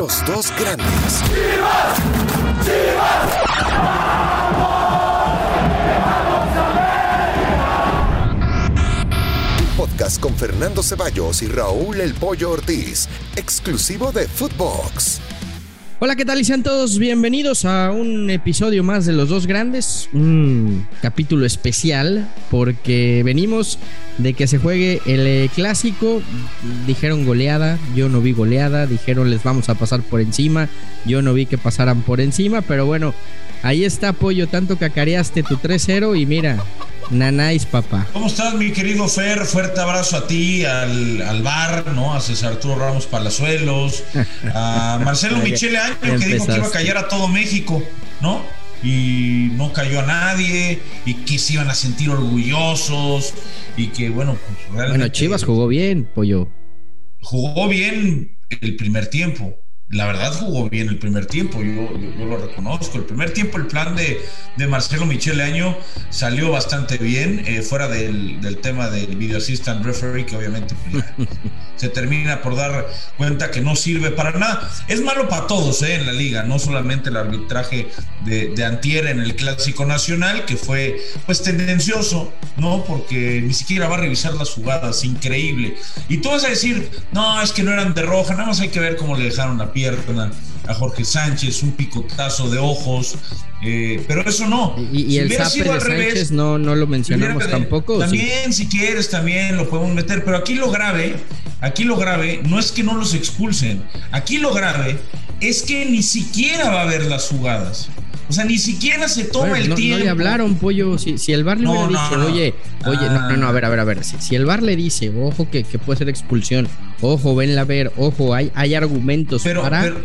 Los dos grandes. Un podcast con Fernando Ceballos y Raúl El Pollo Ortiz, exclusivo de Footbox. Hola, ¿qué tal? Y sean todos bienvenidos a un episodio más de Los Dos Grandes, un capítulo especial porque venimos de que se juegue el eh, clásico, dijeron goleada, yo no vi goleada, dijeron les vamos a pasar por encima, yo no vi que pasaran por encima, pero bueno, ahí está apoyo, tanto cacareaste tu 3-0 y mira, Nanáis, papá. ¿Cómo estás, mi querido Fer? Fuerte abrazo a ti, al, al bar, ¿no? A César Arturo Ramos Palazuelos, a Marcelo Michele Año, que dijo que iba a callar a todo México, ¿no? Y no cayó a nadie, y que se iban a sentir orgullosos, y que, bueno, pues realmente. Bueno, Chivas jugó bien, pollo. Jugó bien el primer tiempo la verdad jugó bien el primer tiempo, yo, yo, lo reconozco. El primer tiempo el plan de, de Marcelo Michele Año salió bastante bien, eh, fuera del, del, tema del video assistant referee, que obviamente pues, se termina por dar cuenta que no sirve para nada. Es malo para todos eh, en la liga, no solamente el arbitraje de, de Antier en el Clásico Nacional, que fue pues tendencioso, ¿no? Porque ni siquiera va a revisar las jugadas, increíble. Y tú vas a decir, no, es que no eran de roja, nada más hay que ver cómo le dejaron la piel pierna a Jorge Sánchez, un picotazo de ojos, eh, pero eso no. Y, y si el zape de revés, Sánchez no, no lo mencionamos tampoco. También, ¿sí? si quieres, también lo podemos meter, pero aquí lo grave, aquí lo grave no es que no los expulsen, aquí lo grave es que ni siquiera va a haber las jugadas. O sea, ni siquiera se toma bueno, el no, tiempo. No le hablaron, pollo. Si, si el bar le No, hubiera dicho, no. oye, oye, no, no, no, a ver, a ver, a ver. Si, si el bar le dice, ojo, que, que puede ser expulsión, ojo, venla a ver, ojo, hay, hay argumentos Pero, para. pero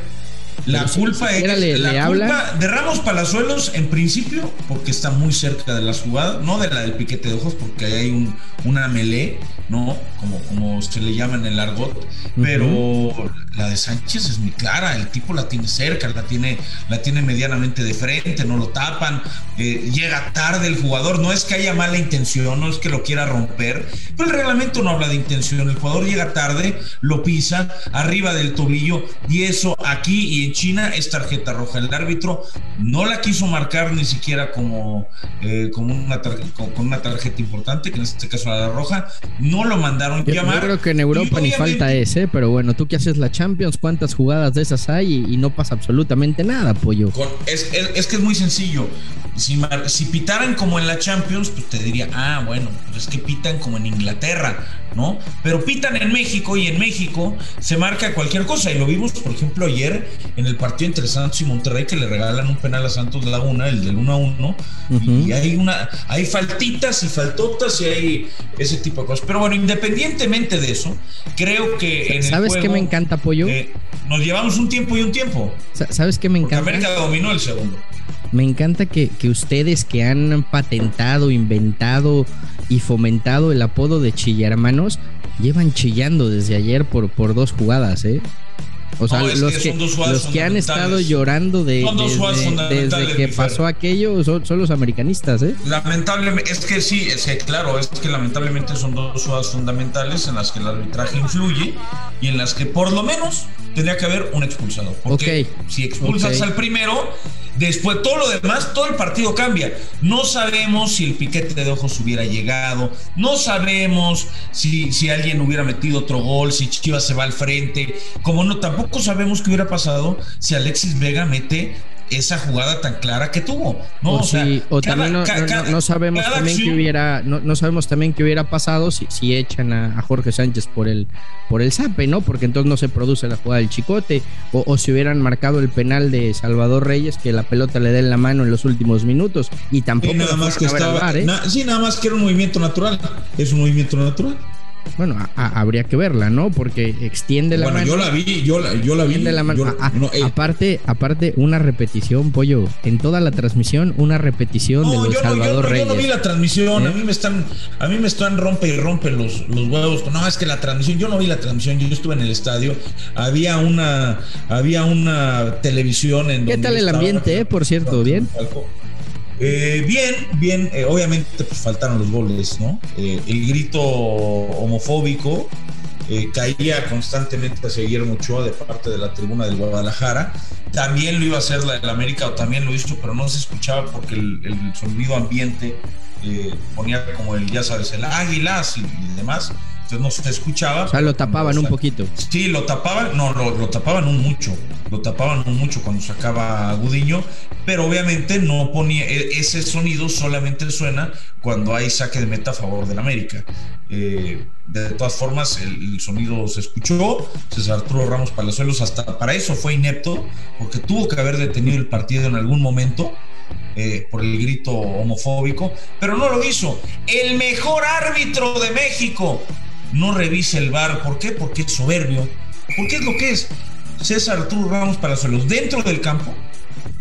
la si culpa ni es le- la le culpa hablan. de Ramos Palazuelos en principio porque está muy cerca de las jugadas, no de la del piquete de ojos porque ahí hay un, una melee, no como como se le llama en el argot, pero la de Sánchez es muy clara, el tipo la tiene cerca, la tiene la tiene medianamente de frente, no lo tapan, eh, llega tarde el jugador, no es que haya mala intención, no es que lo quiera romper, pero el reglamento no habla de intención, el jugador llega tarde, lo pisa arriba del tobillo y eso aquí y en China es tarjeta roja. El árbitro no la quiso marcar ni siquiera como, eh, como una tarjeta, con, con una tarjeta importante, que en este caso era la roja, no lo mandaron Yo, llamar. yo creo que en Europa ni falta ese, pero bueno, tú que haces la Champions, ¿cuántas jugadas de esas hay y, y no pasa absolutamente nada, pollo? Con- es, es- es que es muy sencillo. Si, si pitaran como en la Champions, pues te diría, ah, bueno, pues es que pitan como en Inglaterra, ¿no? Pero pitan en México y en México se marca cualquier cosa. Y lo vimos, por ejemplo, ayer en el partido entre Santos y Monterrey, que le regalan un penal a Santos Laguna, el del 1 a 1. Ujú. Y hay una, hay faltitas y faltotas y hay ese tipo de cosas. Pero bueno, independientemente de eso, creo que en el ¿Sabes qué me encanta, pollo? eh, nos llevamos un tiempo y un tiempo. Sa- ¿Sabes qué me Porque encanta? América dominó el segundo. Me encanta que, que ustedes que han patentado, inventado y fomentado el apodo de chillermanos, llevan chillando desde ayer por, por dos jugadas, ¿eh? O sea, No, los que los que han estado llorando de, desde, que pasó aquello son, son los americanistas, ¿eh? Lamentablemente, es que sí, es que claro, es que lamentablemente son dos jugadas fundamentales en las que el arbitraje influye y en las que por lo menos tendría que haber un expulsado. Porque si expulsas al primero, después todo lo demás, todo el partido cambia. No sabemos si el piquete de ojos hubiera llegado, no sabemos si, si alguien hubiera metido otro gol, si Chivas se va al frente, como no, tampoco sabemos qué hubiera pasado si Alexis Vega mete esa jugada tan clara que tuvo. No, o, o sea, si- o cada- también no, sabemos también que hubiera no, no sabemos también qué hubiera pasado si, si echan a, a Jorge Sánchez por el por el zape, ¿no? Porque entonces no se produce la jugada del chicote o, o si hubieran marcado el penal de Salvador Reyes que la pelota le dé en la mano en los últimos minutos y tampoco nada más que estaba. ¿eh? na- sí, nada más que era un movimiento natural. Es un movimiento natural. Bueno, a- a- habría que verla, ¿no? Porque extiende la bueno, mano. yo la vi, yo la, yo la vi. la mano. yo- A- a- no, eh, aparte, aparte, una repetición, pollo. En toda la transmisión, una repetición de no, lo de yo, no, yo, Salvador no, yo Reyes. no vi la transmisión. ¿Eh? A mí me están, a mí me están rompe y rompe los, los huevos. No, es que la transmisión, yo no vi la transmisión. Yo estuve en el estadio. Había una, había una televisión en. ¿Qué donde tal el ambiente, eh, por cierto? ¿Bien? Eh, bien, bien, eh, obviamente pues faltaron los goles, ¿no? Eh, el grito homofóbico eh, caía constantemente a seguir mucho de parte de la tribuna del Guadalajara. También lo iba a hacer la del América, o también lo hizo, pero no se escuchaba porque el, sonido ambiente ponía como el, ya sabes, el águilas y demás entonces no se escuchaba. O sea, lo tapaban un poquito. Sí, lo tapaban, no, lo, tapaban un mucho, lo tapaban un mucho cuando sacaba Gudiño, pero obviamente no ponía, e, ese sonido solamente suena cuando hay saque de meta a favor del América. Eh, de todas formas, el, sonido se escuchó, César Arturo Ramos Palazuelos hasta para eso fue inepto, porque tuvo que haber detenido el partido en algún momento. Eh, por el grito homofóbico, pero no lo hizo. El mejor árbitro de México, no revise el bar. ¿Por qué? Porque es soberbio. Porque es lo que es. César Arturo Ramos Palazuelos dentro del campo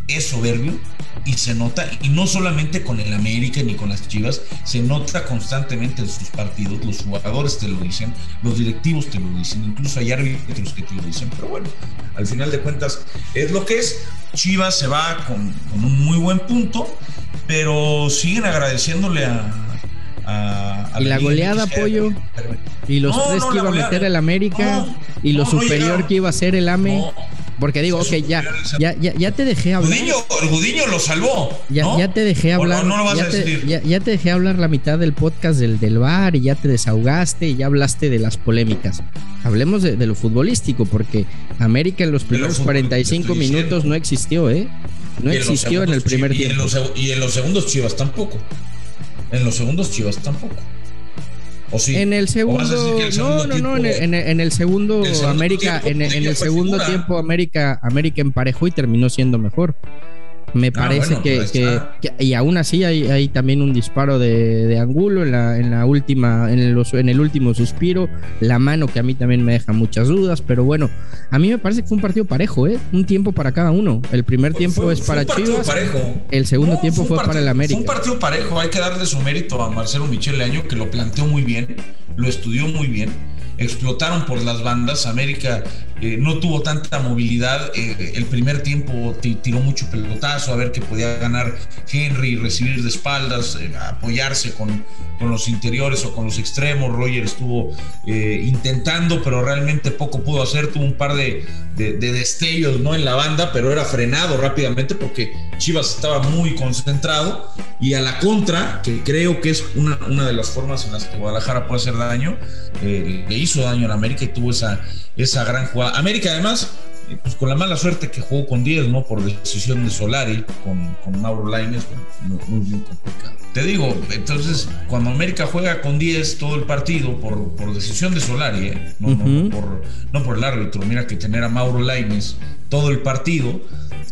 es soberbio y se nota, y no solamente con el América ni con las Chivas, se nota constantemente en sus partidos, los jugadores te lo dicen, los directivos te lo dicen, incluso hay árbitros que te lo dicen, pero bueno, al final de cuentas es lo que es, Chivas se va con, con un muy buen punto, pero siguen agradeciéndole a, y la goleada, Pollo. Y los tres que iba a meter el América. y lo superior que iba a ser el AME. Porque digo, ok, ya, ya, ya, te dejé hablar. el Gudiño lo salvó. Ya, ya te dejé hablar. ya, te, ya, te dejé hablar la mitad del podcast del, del bar y ya te desahogaste y ya hablaste de las polémicas. Hablemos de, lo futbolístico, porque América en los primeros 45 minutos no existió, ¿eh? No existió en el primer tiempo. y en los segundos Chivas tampoco. En los segundos Chivas tampoco. ¿O sí? En el segundo, no, no, no, en el, segundo América, en, el segundo tiempo América, América emparejó y terminó siendo mejor. Me ah, parece pues que, y aún así hay, también un disparo de, Angulo en la, en la última, en el, en el último suspiro, la mano que a mí también me deja muchas dudas, pero bueno, a mí me parece que fue un partido parejo, ¿eh? Un tiempo para cada uno. El primer tiempo es para Chivas, el segundo tiempo fue, para el América. Fue un partido parejo, hay que darle su mérito a Marcelo Michele Año que lo planteó muy bien, lo estudió muy bien explotaron por las bandas. América eh, no tuvo tanta movilidad. Eh, el primer tiempo tiró mucho pelotazo a ver que podía ganar Henry, recibir de espaldas, eh, apoyarse con, con, los interiores o con los extremos. Roger estuvo intentando, pero realmente poco pudo hacer. Tuvo un par de, de, destellos ¿no? en la banda, pero era frenado rápidamente porque Chivas estaba muy concentrado. Y a la contra, que creo que es una, una de las formas en las que Guadalajara puede hacer daño, le hizo daño a América y tuvo esa, esa gran jugada. América además, pues con la mala suerte que jugó con 10, ¿no? Por decisión de Solari, con, con Mauro Laines, muy, muy, complicado. Te digo, entonces, cuando América juega con 10 todo el partido por, por decisión de Solari, ¿eh? no, no, por, no por el árbitro, mira que tener a Mauro Laines todo el partido,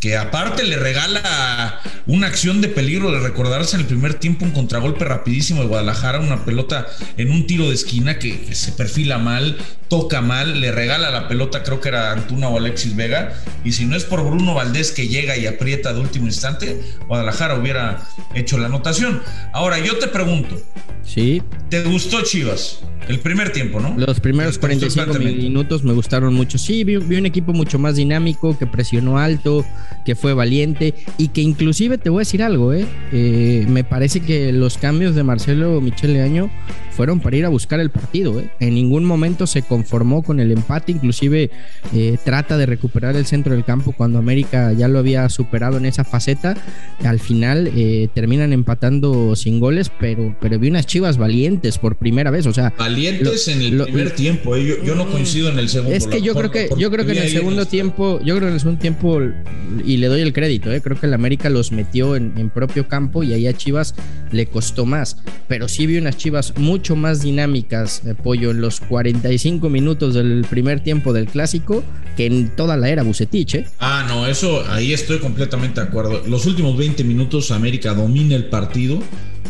que aparte le regala una acción de peligro de recordarse en el primer tiempo un contragolpe rapidísimo de Guadalajara, una pelota en un tiro de esquina que, se perfila mal, toca mal, le regala la pelota, creo que era Antuna o Alexis Vega, y si no es por Bruno Valdés que llega y aprieta de último instante, Guadalajara hubiera hecho la anotación. Ahora, yo te pregunto, ¿sí? ¿te gustó Chivas? El primer tiempo, ¿no? Los primeros 45 minutos me gustaron mucho. Sí, vi, un equipo mucho más dinámico, que presionó alto, que fue valiente y que inclusive te voy a decir algo, ¿eh? eh me parece que los cambios de Marcelo Michele Año fueron para ir a buscar el partido. ¿eh? En ningún momento se conformó con el empate, inclusive eh, trata de recuperar el centro del campo cuando América ya lo había superado en esa faceta. Al final eh, terminan empatando sin goles, pero, pero vi unas chivas valientes por primera vez. O sea, valientes en el primer tiempo. Yo, no coincido en el segundo. Es que yo creo que, yo creo que en el segundo tiempo, yo creo que en segundo tiempo, y le doy el crédito, creo que el América los metió en, propio campo y ahí a Chivas le costó más. Pero sí vi unas chivas mucho más dinámicas, de Pollo, en los 45 minutos del primer tiempo del clásico que en toda la era Bucetich. ¿eh? Ah, no, eso ahí estoy completamente de acuerdo. Los últimos 20 minutos América domina el partido.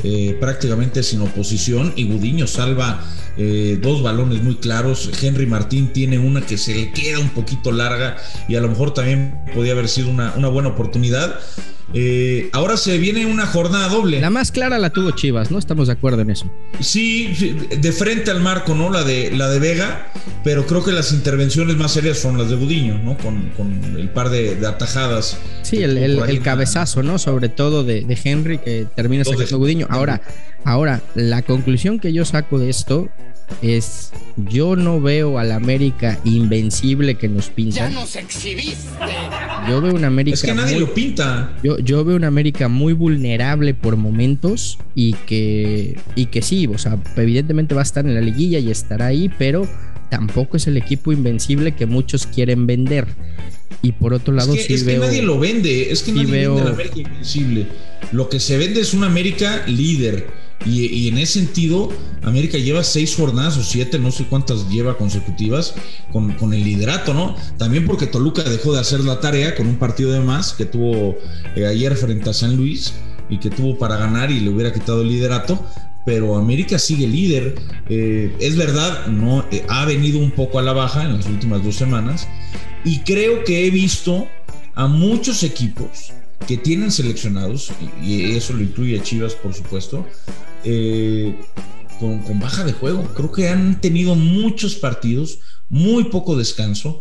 Eh, prácticamente sin oposición y Gudiño salva eh, dos balones muy claros. Henry Martín tiene una que se le queda un poquito larga y a lo mejor también podía haber sido una, una buena oportunidad. Eh, ahora se viene una jornada doble. La más clara la tuvo Chivas, ¿no? Estamos de acuerdo en eso. Sí, de frente al marco, ¿no? La de, la de Vega, pero creo que las intervenciones más serias son las de Gudiño, ¿no? Con, el par de, atajadas. Sí, el, cabezazo, ¿no? Sobre todo de, Henry que termina sacando Gudiño. Ahora, ahora, la conclusión que yo saco de esto es yo no veo al América invencible que nos pinta. Ya nos exhibiste. Yo veo una América. Es que nadie lo pinta. Yo, yo veo una América muy vulnerable por momentos y que, y que sí, o sea, evidentemente va a estar en la liguilla y estará ahí, pero tampoco es el equipo invencible que muchos quieren vender. Y por otro lado, es que, sí es veo. que nadie lo vende, es que nadie veo, vende la América invencible. Lo que se vende es una América líder. Y, en ese sentido, América lleva seis jornadas o siete, no sé cuántas lleva consecutivas, con, con, el liderato, ¿no? También porque Toluca dejó de hacer la tarea con un partido de más que tuvo eh, ayer frente a San Luis y que tuvo para ganar y le hubiera quitado el liderato. Pero América sigue líder. Eh, es verdad, no eh, ha venido un poco a la baja en las últimas dos semanas. Y creo que he visto a muchos equipos que tienen seleccionados, y eso lo incluye a Chivas, por supuesto, eh, con, baja de juego. Creo que han tenido muchos partidos, muy poco descanso,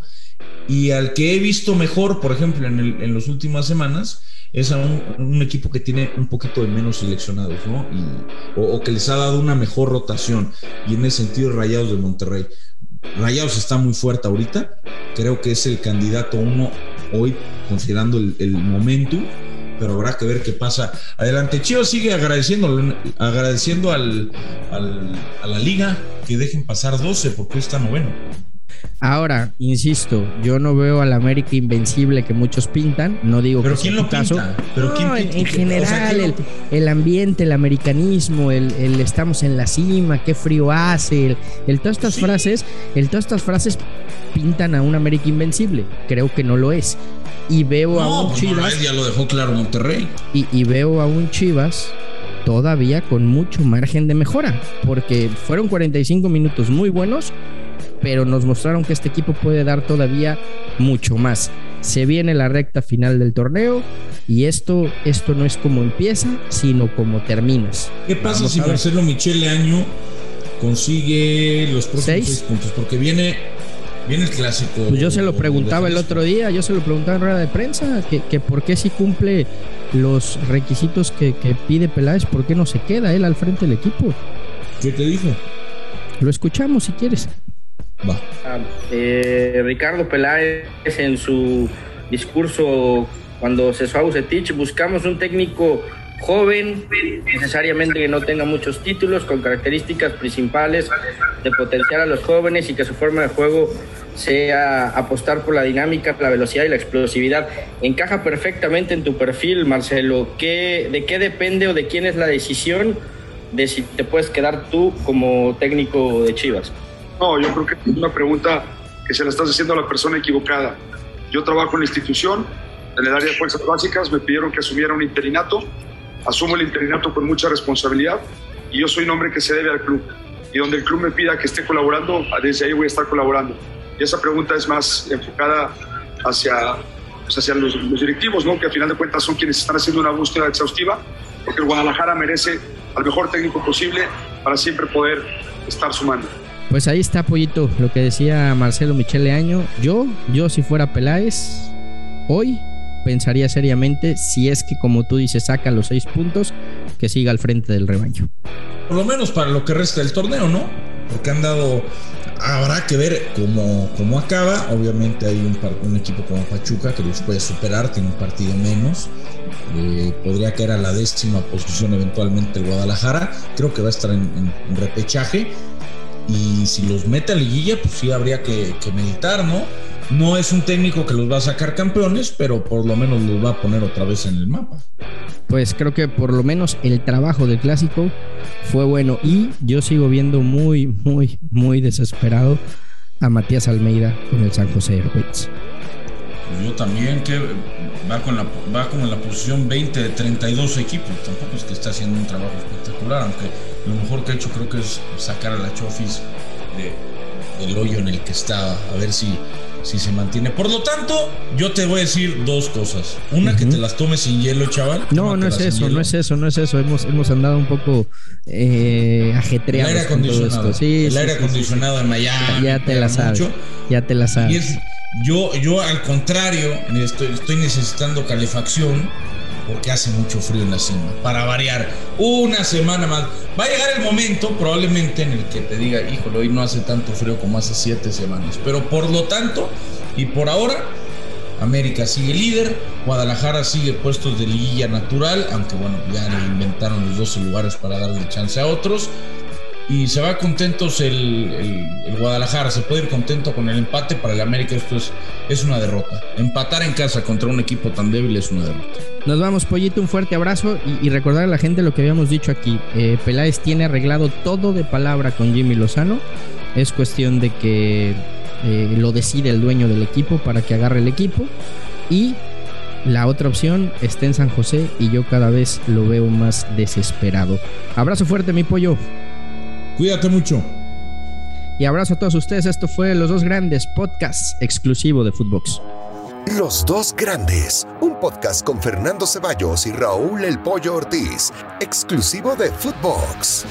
y al que he visto mejor, por ejemplo, en, el, las últimas semanas, es a un, equipo que tiene un poquito de menos seleccionados, ¿no? O, o, que les ha dado una mejor rotación, y en ese sentido, Rayados de Monterrey. Rayados está muy fuerte ahorita, creo que es el candidato uno hoy, considerando el, el momento, pero habrá que ver qué pasa. Adelante, Chivas sigue agradeciendo, agradeciendo al, al, a la liga que dejen pasar 12 porque está noveno. Ahora, insisto, yo no veo al América invencible que muchos pintan, no digo ¿Pero que quién lo caso. pinta? ¿Pero no, quién, en, quién, en general, o sea, el, lo... el, ambiente, el americanismo, el, el, estamos en la cima, qué frío hace, el, el todas estas sí. frases, el todas estas frases pintan a un América invencible. Creo que no lo es. Y veo no, a un pues Chivas. No, ya lo dejó claro Monterrey. Y, y veo a un Chivas todavía con mucho margen de mejora, porque fueron 45 minutos muy buenos, pero nos mostraron que este equipo puede dar todavía mucho más. Se viene la recta final del torneo y esto, esto no es como empieza, sino como terminas. ¿Qué pasa Vamos si Marcelo Michele Año consigue los próximos seis, seis puntos? Porque viene Viene el clásico. Pues yo se lo preguntaba el otro día, yo se lo preguntaba en rueda de prensa, que, que por qué si cumple los requisitos que, que, pide Peláez, ¿por qué no se queda él al frente del equipo? ¿Qué te dijo? Lo escuchamos si quieres. Va. Eh, Ricardo Peláez en su discurso cuando cesó a Bucetich, buscamos un técnico joven, necesariamente que no tenga muchos títulos, con características principales de potenciar a los jóvenes y que su forma de juego sea apostar por la dinámica, la velocidad y la explosividad. Encaja perfectamente en tu perfil, Marcelo. ¿Qué, ¿De qué depende o de quién es la decisión de si te puedes quedar tú como técnico de Chivas? No, yo creo que es una pregunta que se la estás haciendo a la persona equivocada. Yo trabajo en la institución, en el área de fuerzas básicas, me pidieron que asumiera un interinato, asumo el interinato con mucha responsabilidad y yo soy un hombre que se debe al club. Y donde el club me pida que esté colaborando, desde ahí voy a estar colaborando. Y esa pregunta es más enfocada hacia, pues hacia los, directivos, ¿no? que al final de cuentas son quienes están haciendo una búsqueda exhaustiva, porque el Guadalajara merece al mejor técnico posible para siempre poder estar sumando. Pues ahí está, Pollito, lo que decía Marcelo Michele Año. Yo, yo si fuera Peláez, hoy pensaría seriamente si es que, como tú dices, saca los seis puntos, que siga al frente del rebaño. Por lo menos para lo que resta del torneo, ¿no? Porque han dado. Habrá que ver cómo, cómo acaba. Obviamente hay un, equipo como Pachuca que los puede superar, tiene un partido menos. Eh, podría caer a la décima posición eventualmente el Guadalajara. Creo que va a estar en, en repechaje. Y si los mete a liguilla, pues sí habría que, meditar, ¿no? No es un técnico que los va a sacar campeones, pero por lo menos los va a poner otra vez en el mapa. Pues creo que por lo menos el trabajo del clásico fue bueno y yo sigo viendo muy, muy, muy desesperado a Matías Almeida con el San José Airways. Pues yo también, que va, con la, va como en la posición 20 de 32 equipos. Tampoco es que está haciendo un trabajo espectacular, aunque lo mejor que ha hecho creo que es sacar a la Chofis de, del hoyo en el que estaba, a ver si, si se mantiene. Por lo tanto, yo te voy a decir dos cosas. Una, uh -huh. que te las tomes sin hielo, chaval. No, no es eso, no es eso, no es eso. Hemos, hemos andado un poco eh, ajetreados. El aire acondicionado. Sí, el sí, aire sí, acondicionado en Miami. Ya te la sabes. Mucho. Ya te la sabes. Yo, yo, al contrario, estoy, estoy necesitando calefacción porque hace mucho frío en la cima. Para variar, una semana más. Va a llegar el momento, probablemente, en el que te diga, híjole, hoy no hace tanto frío como hace siete semanas. Pero por lo tanto, y por ahora, América sigue líder, Guadalajara sigue puestos de liguilla natural, aunque bueno, ya le inventaron los 12 lugares para darle chance a otros y se va contentos el, Guadalajara, se puede ir contento con el empate, para el América esto es, es una derrota. Empatar en casa contra un equipo tan débil es una derrota. Nos vamos, Pollito, un fuerte abrazo y, recordar a la gente lo que habíamos dicho aquí. Eh, Peláez tiene arreglado todo de palabra con Jimmy Lozano. Es cuestión de que eh, lo decide el dueño del equipo para que agarre el equipo. Y la otra opción está en San José y yo cada vez lo veo más desesperado. Abrazo fuerte, mi pollo. Cuídate mucho. Y abrazo a todos ustedes. Esto fue Los Dos Grandes, podcast exclusivo de Footbox. Los Dos Grandes, un podcast con Fernando Ceballos y Raúl El Pollo Ortiz, exclusivo de Footbox.